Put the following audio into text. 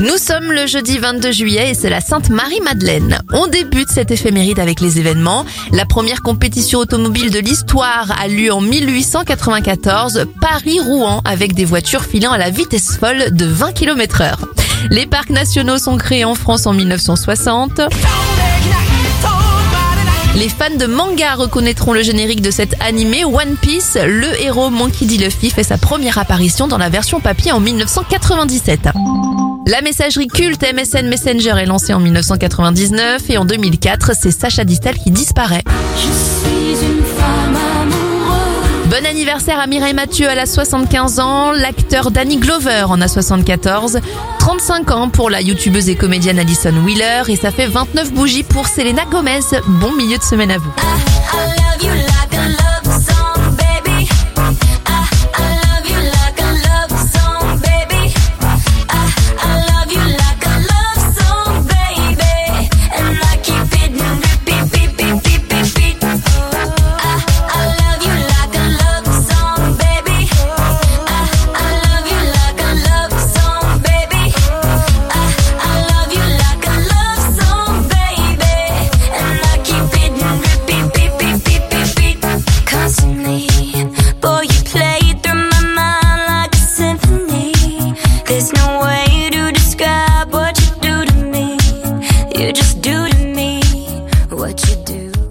Nous sommes le jeudi 22 juillet et c'est la Sainte Marie-Madeleine. On débute cette éphéméride avec les événements. La première compétition automobile de l'histoire a lieu en 1894, Paris-Rouen, avec des voitures filant à la vitesse folle de 20 km heure. Les parcs nationaux sont créés en France en 1960. Les fans de manga reconnaîtront le générique de cet animé One Piece. Le héros Monkey D. Luffy fait sa première apparition dans la version papier en 1997. La messagerie culte MSN Messenger est lancée en 1999 et en 2004, c'est Sacha Distel qui disparaît. Bon anniversaire à Mireille Mathieu, elle a 75 ans. L'acteur Danny Glover en a 74. 35 ans pour la youtubeuse et comédienne Alison Wheeler. Et ça fait 29 bougies pour Selena Gomez. Bon milieu de semaine à vous. boy